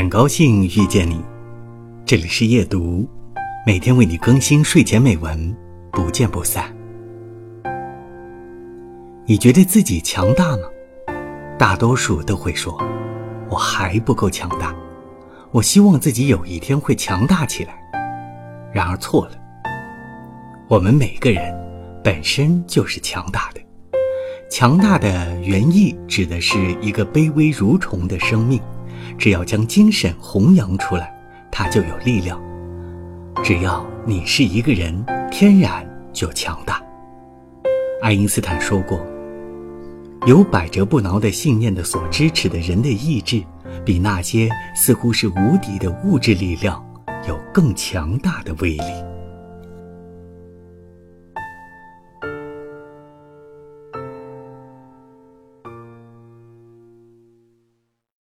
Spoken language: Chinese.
很高兴遇见你，这里是夜读，每天为你更新睡前美文，不见不散。你觉得自己强大吗？大多数都会说，我还不够强大，我希望自己有一天会强大起来。然而错了，我们每个人本身就是强大的。强大的原意指的是一个卑微如虫的生命，只要将精神弘扬出来，它就有力量。只要你是一个人，天然就强大。爱因斯坦说过：“有百折不挠的信念的所支持的人的意志，比那些似乎是无敌的物质力量有更强大的威力。”